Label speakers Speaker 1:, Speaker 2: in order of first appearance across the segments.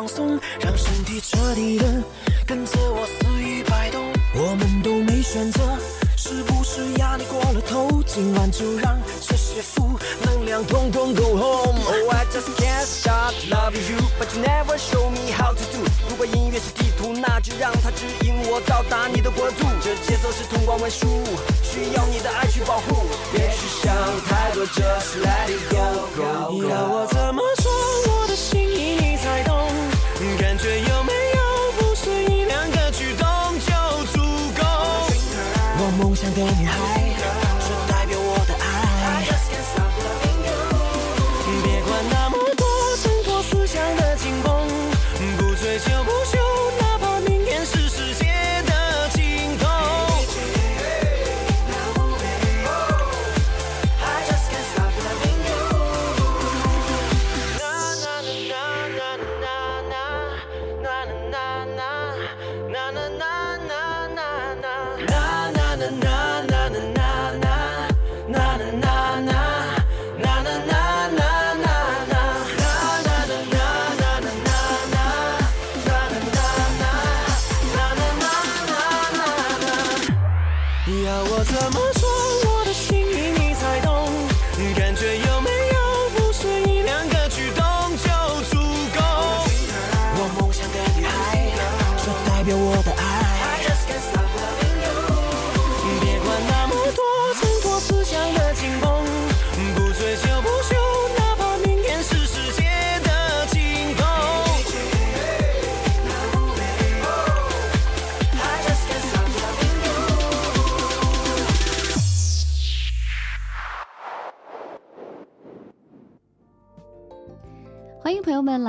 Speaker 1: 放松，让身体彻底的跟着我肆意摆动。我们都没选择，是不是压力过了头？今晚就让这些负能量统统 go home。Oh I just can't stop loving you, but you never show me how to do。如果音乐是地图，那就让它指引我到达你的国度。这节奏是通关文书，需要你的爱去保护。别去想太多，，just let it go。要我怎么说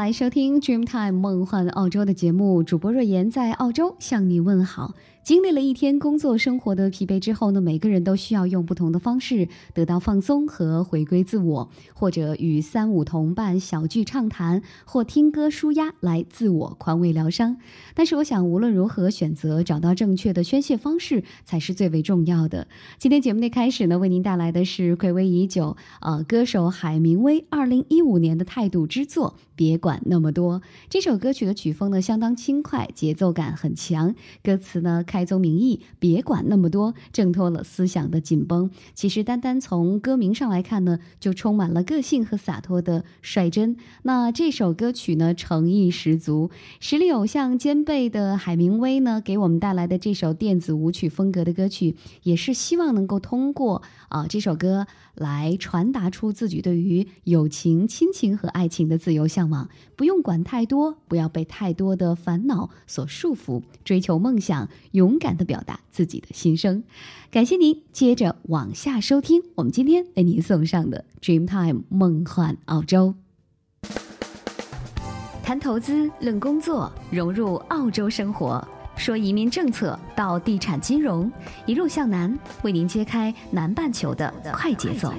Speaker 2: 来收听 Dreamtime 梦幻澳洲的节目，主播若言在澳洲向你问好。经历了一天工作生活的疲惫之后呢，每个人都需要用不同的方式得到放松和回归自我，或者与三五同伴小聚畅谈，或听歌舒压来自我宽慰疗伤。但是，我想无论如何选择找到正确的宣泄方式才是最为重要的。今天节目的开始呢，为您带来的是暌违已久，呃，歌手海明威二零一五年的态度之作《别管那么多》。这首歌曲的曲风呢相当轻快，节奏感很强，歌词呢。开宗明义，别管那么多，挣脱了思想的紧绷。其实，单单从歌名上来看呢，就充满了个性和洒脱的率真。那这首歌曲呢，诚意十足，实力偶像兼备的海明威呢，给我们带来的这首电子舞曲风格的歌曲，也是希望能够通过啊这首歌。来传达出自己对于友情、亲情和爱情的自由向往，不用管太多，不要被太多的烦恼所束缚，追求梦想，勇敢的表达自己的心声。感谢您，接着往下收听我们今天为您送上的 Dreamtime 梦幻澳洲，谈投资，论工作，融入澳洲生活。说移民政策到地产金融，一路向南，为您揭开南半球的快节奏。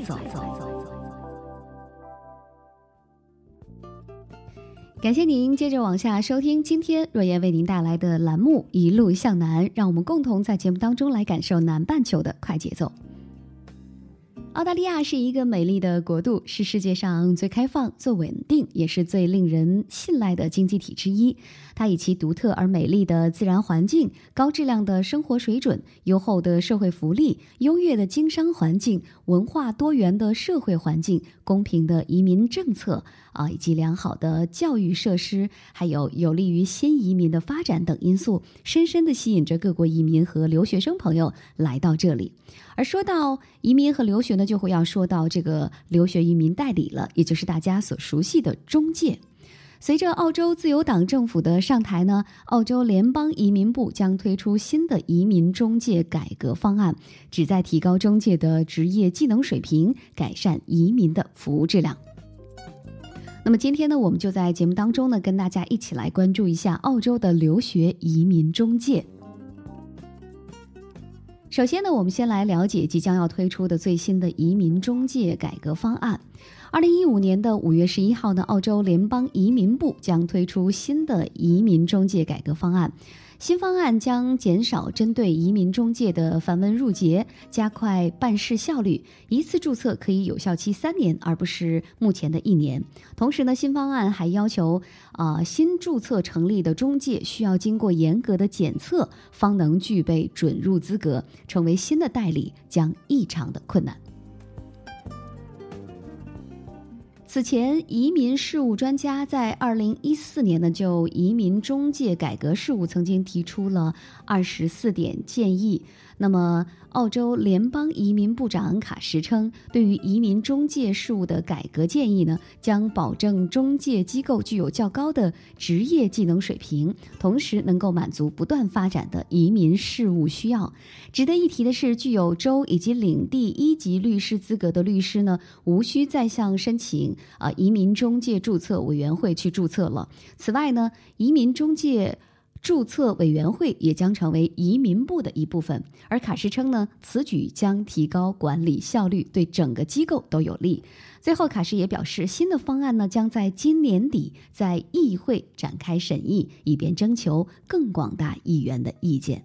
Speaker 2: 感谢您接着往下收听今天若言为您带来的栏目《一路向南》，让我们共同在节目当中来感受南半球的快节奏。澳大利亚是一个美丽的国度，是世界上最开放、最稳定，也是最令人信赖的经济体之一。它以其独特而美丽的自然环境、高质量的生活水准、优厚的社会福利、优越的经商环境、文化多元的社会环境、公平的移民政策啊，以及良好的教育设施，还有有利于新移民的发展等因素，深深地吸引着各国移民和留学生朋友来到这里。而说到移民和留学呢，就会要说到这个留学移民代理了，也就是大家所熟悉的中介。随着澳洲自由党政府的上台呢，澳洲联邦移民部将推出新的移民中介改革方案，旨在提高中介的职业技能水平，改善移民的服务质量。那么今天呢，我们就在节目当中呢，跟大家一起来关注一下澳洲的留学移民中介。首先呢，我们先来了解即将要推出的最新的移民中介改革方案。二零一五年的五月十一号呢，澳洲联邦移民部将推出新的移民中介改革方案。新方案将减少针对移民中介的繁文缛节，加快办事效率。一次注册可以有效期三年，而不是目前的一年。同时呢，新方案还要求，啊，新注册成立的中介需要经过严格的检测，方能具备准入资格，成为新的代理将异常的困难。此前，移民事务专家在二零一四年呢，就移民中介改革事务曾经提出了二十四点建议。那么，澳洲联邦移民部长卡什称，对于移民中介事务的改革建议呢，将保证中介机构具有较高的职业技能水平，同时能够满足不断发展的移民事务需要。值得一提的是，具有州以及领地一级律师资格的律师呢，无需再向申请啊移民中介注册委员会去注册了。此外呢，移民中介。注册委员会也将成为移民部的一部分，而卡什称呢，此举将提高管理效率，对整个机构都有利。最后，卡什也表示，新的方案呢将在今年底在议会展开审议，以便征求更广大议员的意见。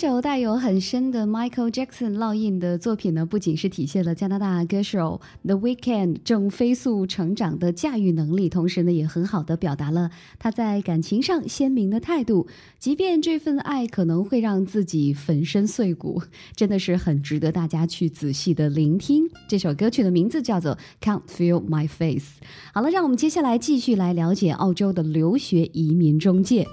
Speaker 2: 这首带有很深的 Michael Jackson 烙印的作品呢，不仅是体现了加拿大歌手 The Weekend 正飞速成长的驾驭能力，同时呢，也很好的表达了他在感情上鲜明的态度。即便这份爱可能会让自己粉身碎骨，真的是很值得大家去仔细的聆听。这首歌曲的名字叫做 Can't Feel My Face。好了，让我们接下来继续来了解澳洲的留学移民中介。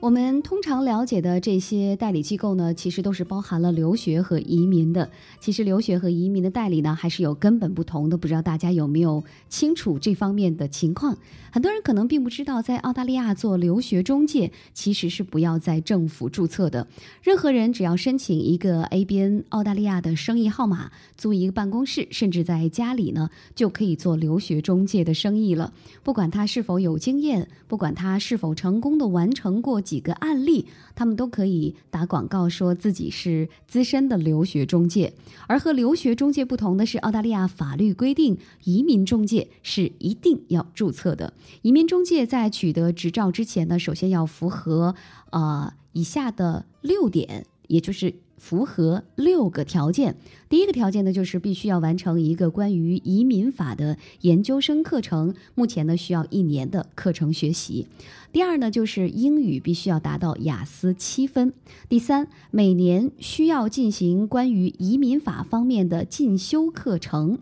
Speaker 2: 我们通常了解的这些代理机构呢，其实都是包含了留学和移民的。其实留学和移民的代理呢，还是有根本不同的。不知道大家有没有清楚这方面的情况？很多人可能并不知道，在澳大利亚做留学中介其实是不要在政府注册的。任何人只要申请一个 ABN 澳大利亚的生意号码，租一个办公室，甚至在家里呢，就可以做留学中介的生意了。不管他是否有经验，不管他是否成功的完成过。几个案例，他们都可以打广告，说自己是资深的留学中介。而和留学中介不同的是，澳大利亚法律规定，移民中介是一定要注册的。移民中介在取得执照之前呢，首先要符合呃以下的六点，也就是。符合六个条件。第一个条件呢，就是必须要完成一个关于移民法的研究生课程，目前呢需要一年的课程学习。第二呢，就是英语必须要达到雅思七分。第三，每年需要进行关于移民法方面的进修课程。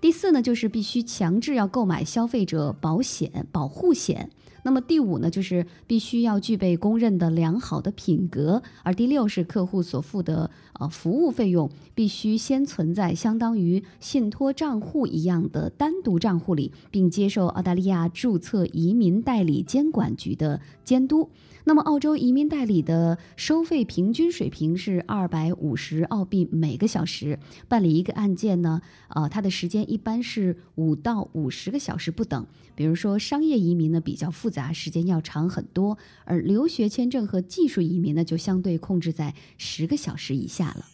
Speaker 2: 第四呢，就是必须强制要购买消费者保险保护险。那么第五呢，就是必须要具备公认的良好的品格，而第六是客户所付的呃服务费用必须先存在相当于信托账户一样的单独账户里，并接受澳大利亚注册移民代理监管局的监督。那么，澳洲移民代理的收费平均水平是二百五十澳币每个小时。办理一个案件呢，呃，它的时间一般是五到五十个小时不等。比如说，商业移民呢比较复杂，时间要长很多；而留学签证和技术移民呢，就相对控制在十个小时以下了。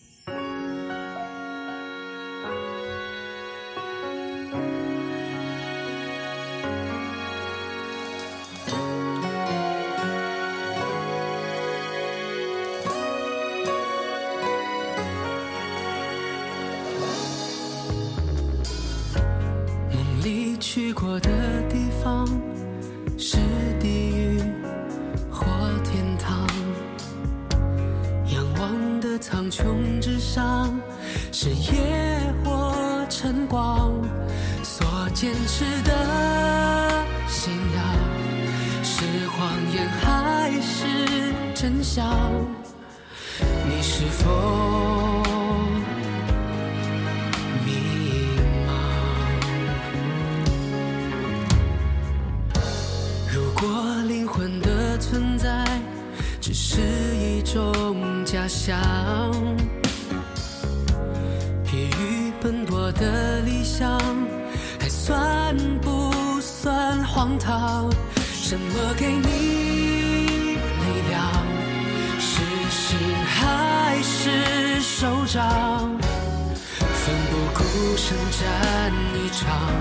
Speaker 3: 生战一场，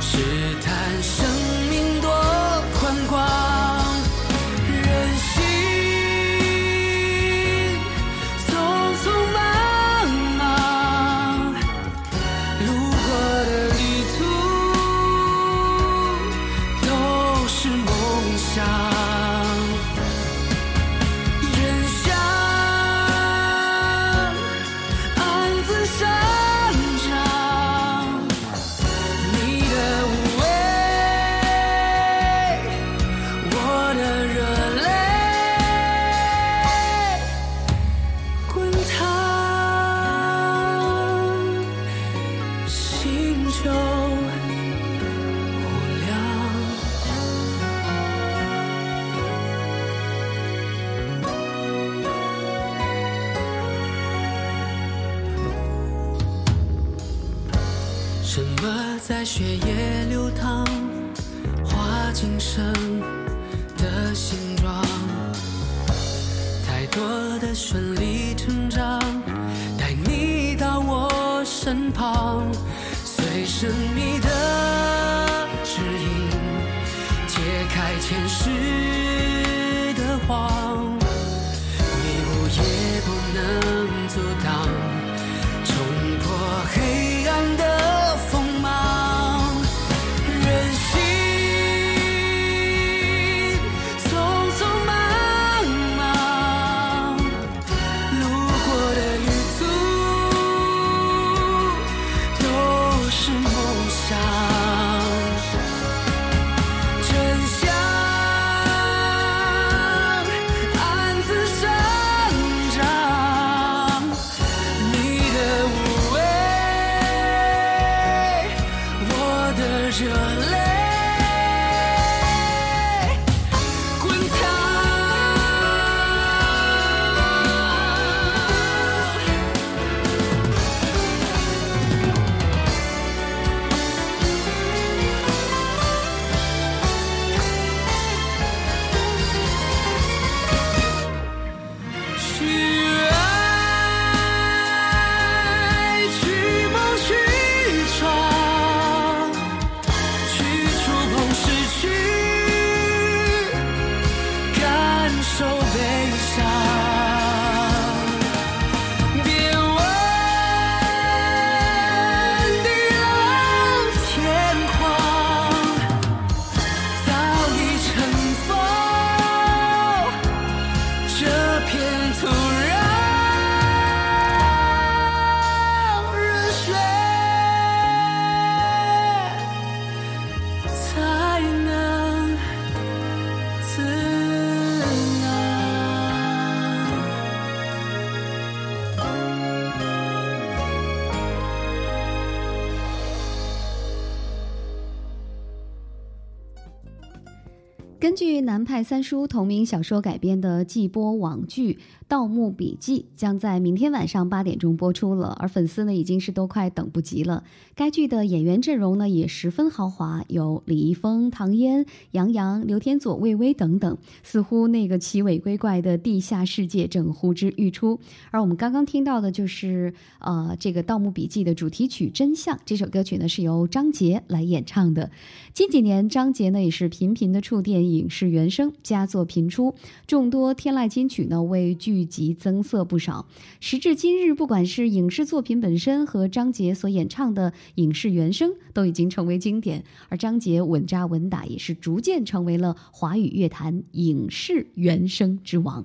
Speaker 3: 试探生命多宽广。
Speaker 2: 据南派三叔同名小说改编的季播网剧《盗墓笔记》将在明天晚上八点钟播出了，而粉丝呢已经是都快等不及了。该剧的演员阵容呢也十分豪华，有李易峰、唐嫣、杨洋、刘天佐、魏巍等等，似乎那个奇伟归怪的地下世界正呼之欲出。而我们刚刚听到的就是呃这个《盗墓笔记》的主题曲《真相》，这首歌曲呢是由张杰来演唱的。近几年，张杰呢也是频频的触电影影视原声，佳作频出，众多天籁金曲呢为剧集增色不少。时至今日，不管是影视作品本身和张杰所演唱的影视原声，都已经成为经典。而张杰稳扎稳打，也是逐渐成为了华语乐坛影视原声之王。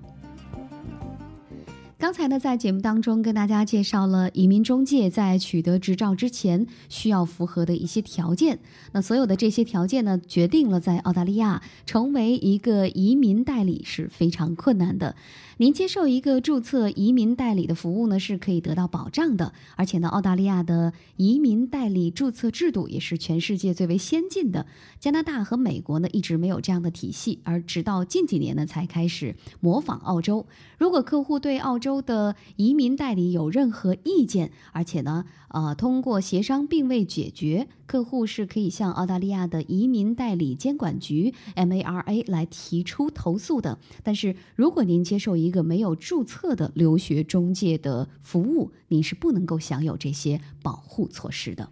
Speaker 2: 刚才呢，在节目当中跟大家介绍了移民中介在取得执照之前需要符合的一些条件。那所有的这些条件呢，决定了在澳大利亚成为一个移民代理是非常困难的。您接受一个注册移民代理的服务呢，是可以得到保障的。而且呢，澳大利亚的移民代理注册制度也是全世界最为先进的。加拿大和美国呢，一直没有这样的体系，而直到近几年呢，才开始模仿澳洲。如果客户对澳洲的移民代理有任何意见，而且呢，呃，通过协商并未解决，客户是可以向澳大利亚的移民代理监管局 （MARA） 来提出投诉的。但是如果您接受一个没有注册的留学中介的服务，您是不能够享有这些保护措施的。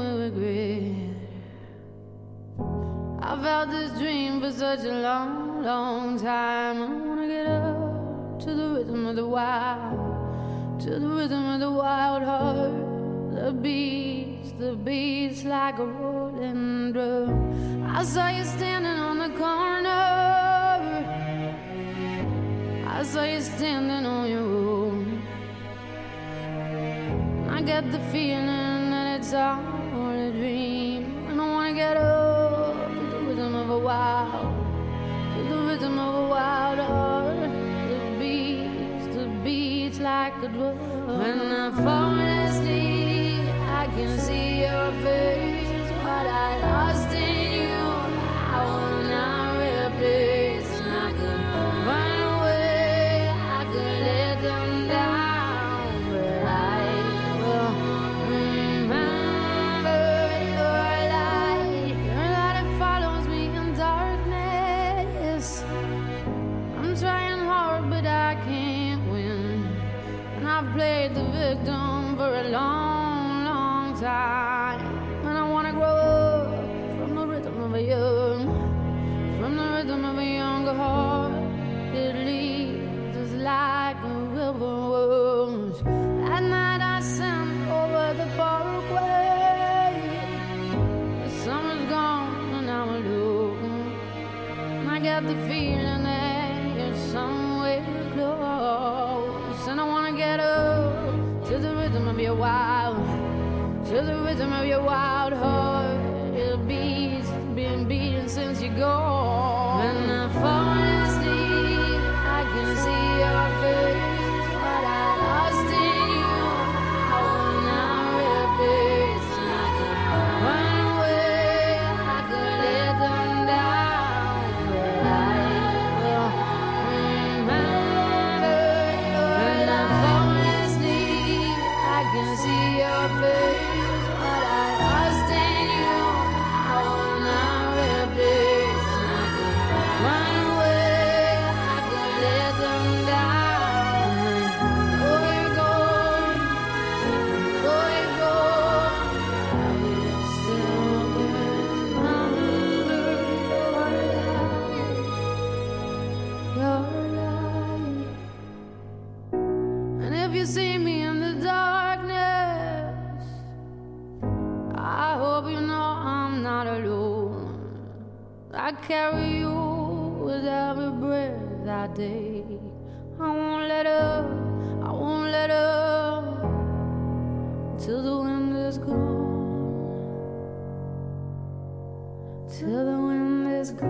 Speaker 4: With regret. I've had this dream for such a long, long time. I wanna get up to the rhythm of the wild, to the rhythm of the wild heart. The beats, the beats like a rolling drum. I saw you standing on the corner. I saw you standing on your own. I get the feeling that it's all dream. I wanna get up to the rhythm of a wild, to the rhythm of a wild heart. The beats, the beats like a drum. When I fall asleep, I can see your face. What I lost in you, I will I carry you with every breath I take. I won't let up, I won't let up till the wind is gone. Till the wind is gone.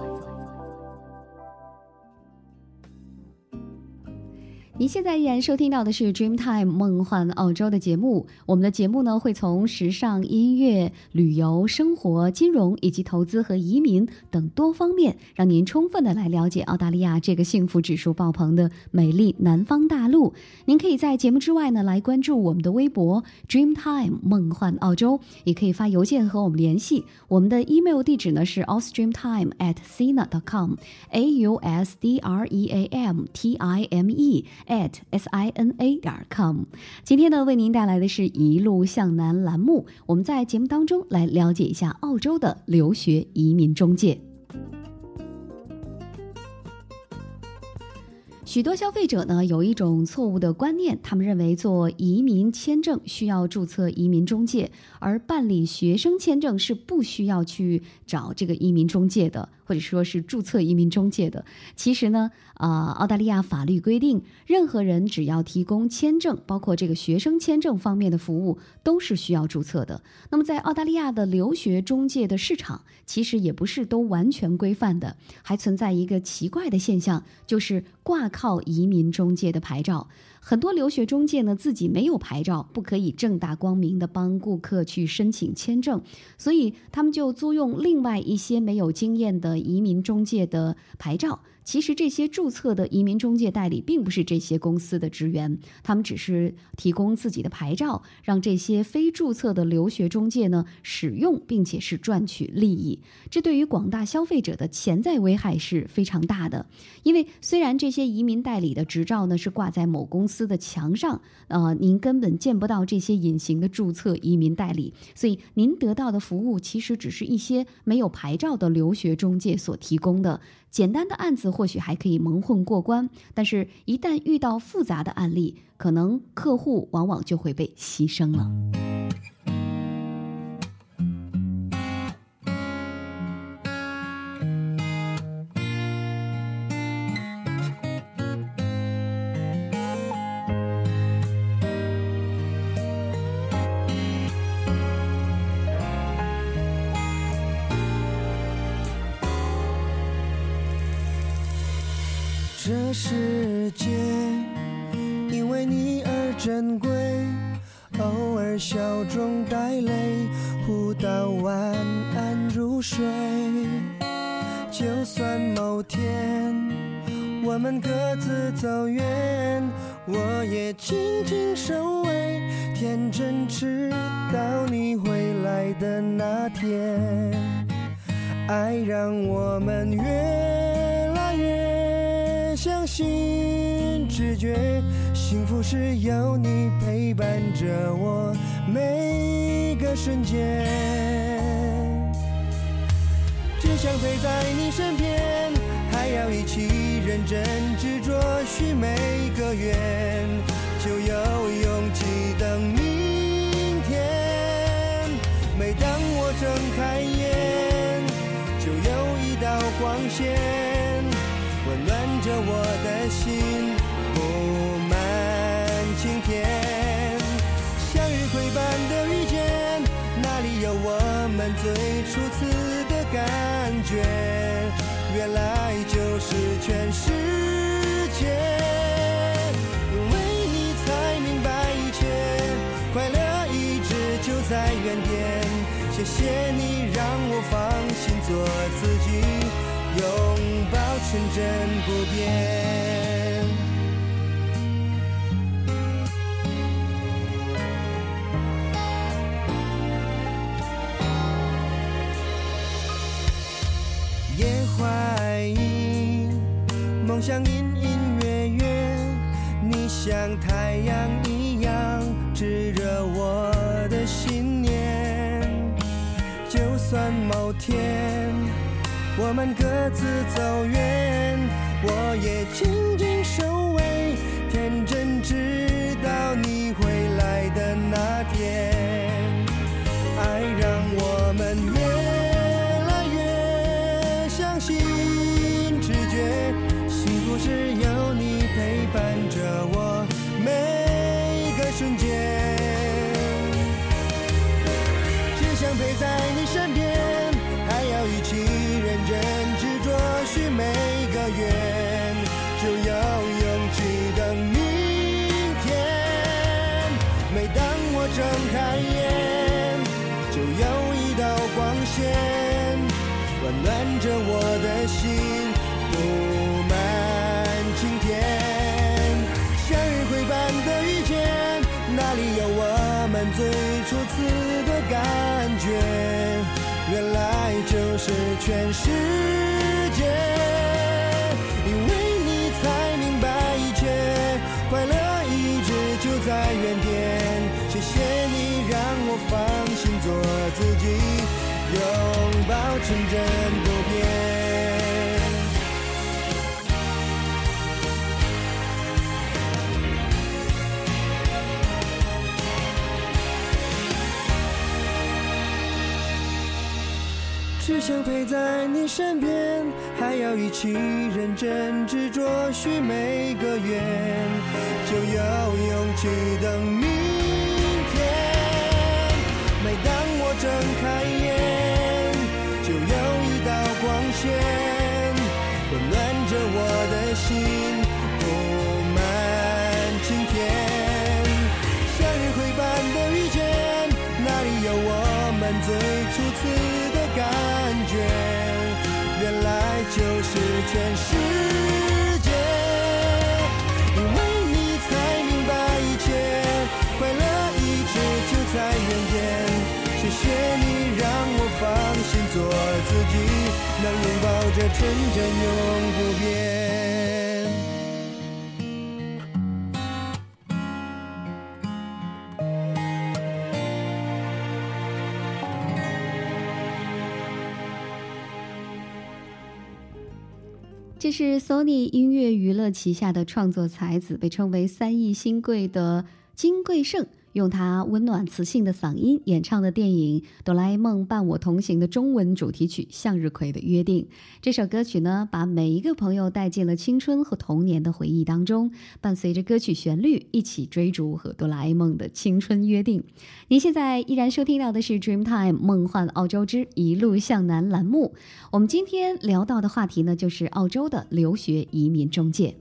Speaker 2: 您现在依然收听到的是 Dreamtime 梦幻澳洲的节目。我们的节目呢，会从时尚、音乐、旅游、生活、金融以及投资和移民等多方面，让您充分的来了解澳大利亚这个幸福指数爆棚的美丽南方大陆。您可以在节目之外呢，来关注我们的微博 Dreamtime 梦幻澳洲，也可以发邮件和我们联系。我们的 email 地址呢是 ausdreamtime at sina.com，a u s d r e a m t i m e。At s i n a 点 com，今天呢，为您带来的是一路向南栏目。我们在节目当中来了解一下澳洲的留学移民中介。许多消费者呢有一种错误的观念，他们认为做移民签证需要注册移民中介，而办理学生签证是不需要去找这个移民中介的，或者说是注册移民中介的。其实呢，啊、澳大利亚法律规定，任何人只要提供签证，包括这个学生签证方面的服务，都是需要注册的。那么在澳大利亚的留学中介的市场，其实也不是都完全规范的，还存在一个奇怪的现象，就是挂靠移民中介的牌照。很多留学中介呢自己没有牌照，不可以正大光明的帮顾客去申请签证，所以他们就租用另外一些没有经验的移民中介的牌照。其实这些注册的移民中介代理并不是这些公司的职员，他们只是提供自己的牌照，让这些非注册的留学中介呢使用，并且是赚取利益。这对于广大消费者的潜在危害是非常大的。因为虽然这些移民代理的执照呢是挂在某公司的墙上，呃，您根本见不到这些隐形的注册移民代理，所以您得到的服务其实只是一些没有牌照的留学中介所提供的。简单的案子或许还可以蒙混过关，但是一旦遇到复杂的案例，可能客户往往就会被牺牲了。
Speaker 5: 世界，因为你而珍贵。偶尔笑中带泪，互道晚安入睡。就算某天我们各自走远，我也静静守卫，天真直到你回来的那天。爱让我们越来越相信直觉，幸福是有你陪伴着我每个瞬间。只想陪在你身边，还要一起认真执着许每个愿，就有勇气等明天。每当我睁开眼，就有一道光线，原来就是全世界。因为你才明白一切，快乐一直就在原点。谢谢你让我放心做自己，拥抱纯真不变。像隐隐约约，你像太阳一样炙热我的信念。就算某天我们各自走远，我也哪里有我们最初次的感觉？原来就是全世界。想陪在你身边，还要一起认真执着许每个愿，就有勇气等明天。每当我睁开眼，就有一道光线，纯真永不变。
Speaker 2: 这是 Sony 音乐娱乐旗下的创作才子，被称为“三亿新贵”的金贵盛，用他温暖磁性的嗓音演唱的电影《哆啦 A 梦伴我同行》的中文主题曲《向日葵的约定》。这首歌曲呢，把每一个朋友带进了青春和童年的回忆当中，伴随着歌曲旋律，一起追逐和哆啦 A 梦的青春约定。您现在依然收听到的是《Dreamtime 梦幻澳洲之一路向南》栏目。我们今天聊到的话题呢，就是澳洲的留学移民中介。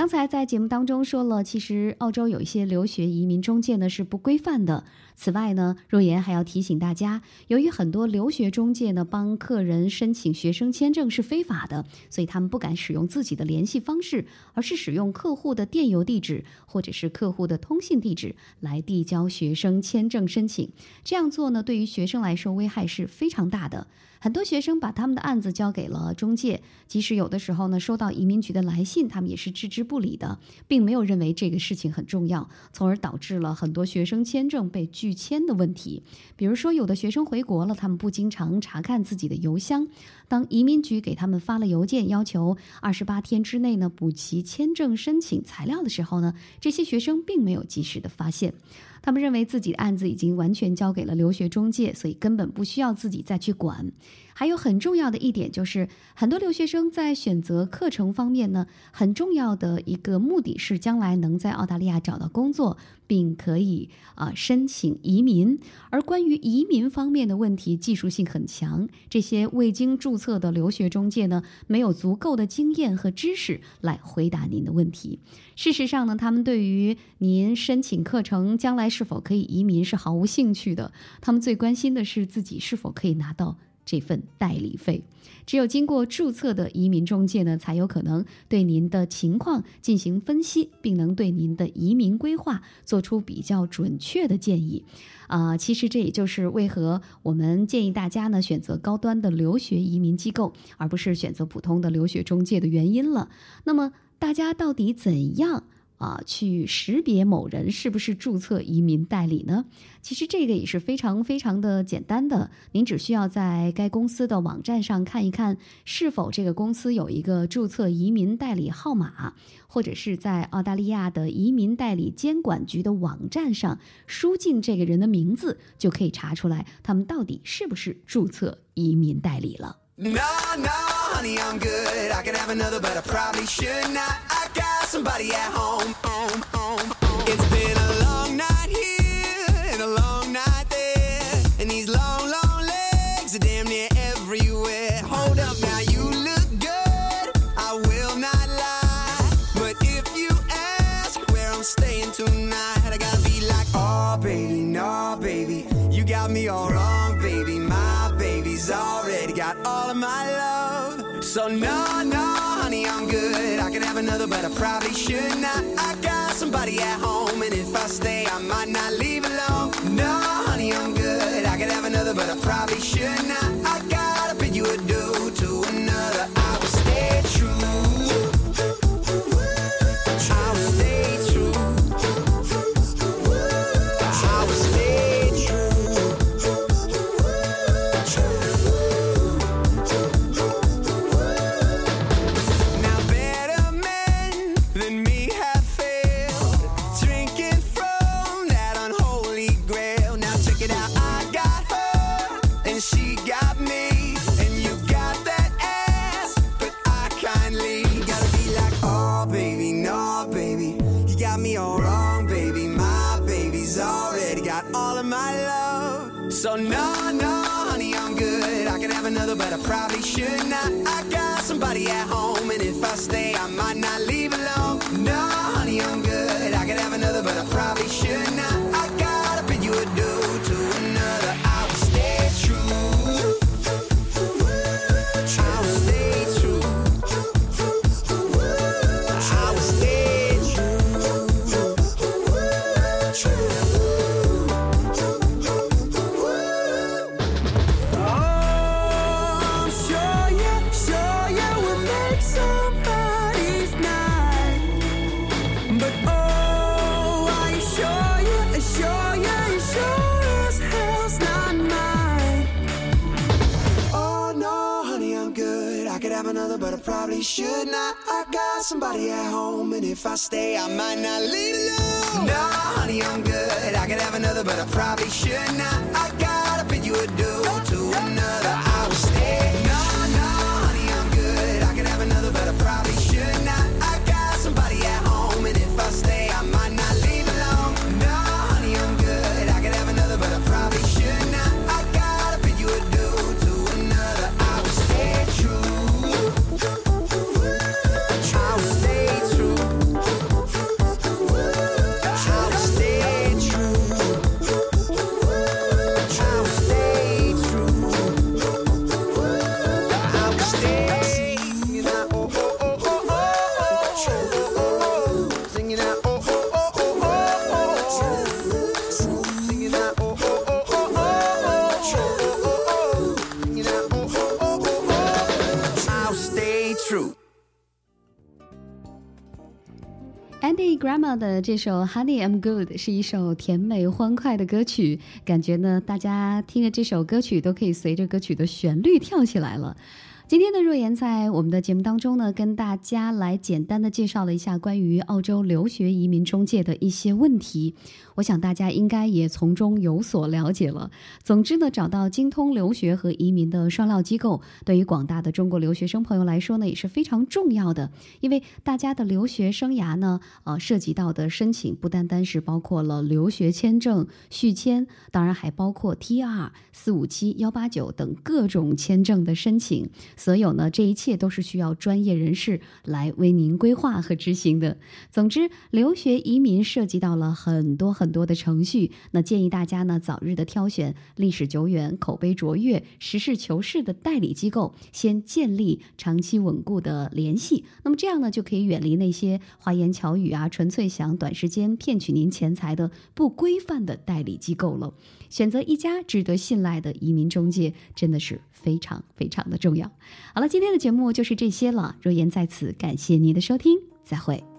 Speaker 2: 刚才在节目当中说了，其实澳洲有一些留学移民中介呢是不规范的。此外呢，若言还要提醒大家，由于很多留学中介呢帮客人申请学生签证是非法的，所以他们不敢使用自己的联系方式，而是使用客户的电邮地址或者是客户的通信地址来递交学生签证申请。这样做呢，对于学生来说危害是非常大的。很多学生把他们的案子交给了中介，即使有的时候呢收到移民局的来信，他们也是置之不理的，并没有认为这个事情很重要，从而导致了很多学生签证被拒签的问题。比如说，有的学生回国了，他们不经常查看自己的邮箱，当移民局给他们发了邮件，要求二十八天之内呢补齐签证申请材料的时候呢，这些学生并没有及时的发现。他们认为自己的案子已经完全交给了留学中介，所以根本不需要自己再去管。还有很重要的一点就是，很多留学生在选择课程方面呢，很重要的一个目的是将来能在澳大利亚找到工作，并可以啊申请移民。而关于移民方面的问题，技术性很强，这些未经注册的留学中介呢，没有足够的经验和知识来回答您的问题。事实上呢，他们对于您申请课程将来是否可以移民是毫无兴趣的，他们最关心的是自己是否可以拿到。这份代理费，只有经过注册的移民中介呢，才有可能对您的情况进行分析，并能对您的移民规划做出比较准确的建议。啊，其实这也就是为何我们建议大家呢选择高端的留学移民机构，而不是选择普通的留学中介的原因了。那么，大家到底怎样？啊，去识别某人是不是注册移民代理呢？其实这个也是非常非常的简单的，您只需要在该公司的网站上看一看，是否这个公司有一个注册移民代理号码，或者是在澳大利亚的移民代理监管局的网站上输进这个人的名字，就可以查出来他们到底是不是注册移民代理了。honey, I'm good. I could have another, but I probably should not. Got somebody at home. home, home, home. It's been a long night here and a long night there. And these long, long legs are damn near everywhere. Hold up now, you look good. I will not lie. But if you ask where I'm staying tonight, I gotta be like, oh, baby, no, baby. You got me all wrong, baby. My baby's already got all of my love. So no, Probably should not. I got somebody at home, and if I stay, I might not leave alone. No, honey, I'm good. I could have another, but I probably should not. I gotta bid you adieu I'm good. I could have another, but I probably should not. I got mama 的这首《Honey I'm Good》是一首甜美欢快的歌曲，感觉呢，大家听着这首歌曲都可以随着歌曲的旋律跳起来了。今天的若言在我们的节目当中呢，跟大家来简单的介绍了一下关于澳洲留学移民中介的一些问题。我想大家应该也从中有所了解了。总之呢，找到精通留学和移民的双料机构，对于广大的中国留学生朋友来说呢，也是非常重要的。因为大家的留学生涯呢，呃，涉及到的申请不单单是包括了留学签证续签，当然还包括 T 二、四五七、幺八九等各种签证的申请。所有呢，这一切都是需要专业人士来为您规划和执行的。总之，留学移民涉及到了很多很多的程序，那建议大家呢早日的挑选历史久远、口碑卓越、实事求是的代理机构，先建立长期稳固的联系。那么这样呢，就可以远离那些花言巧语啊，纯粹想短时间骗取您钱财的不规范的代理机构了。选择一家值得信赖的移民中介，真的是非常非常的重要。好了，今天的节目就是这些了。若言在此感谢您的收听，再会。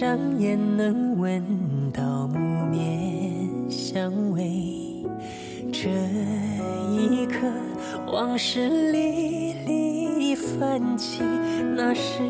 Speaker 1: 上眼能闻到木棉香味。这一刻，往事历历泛起，那是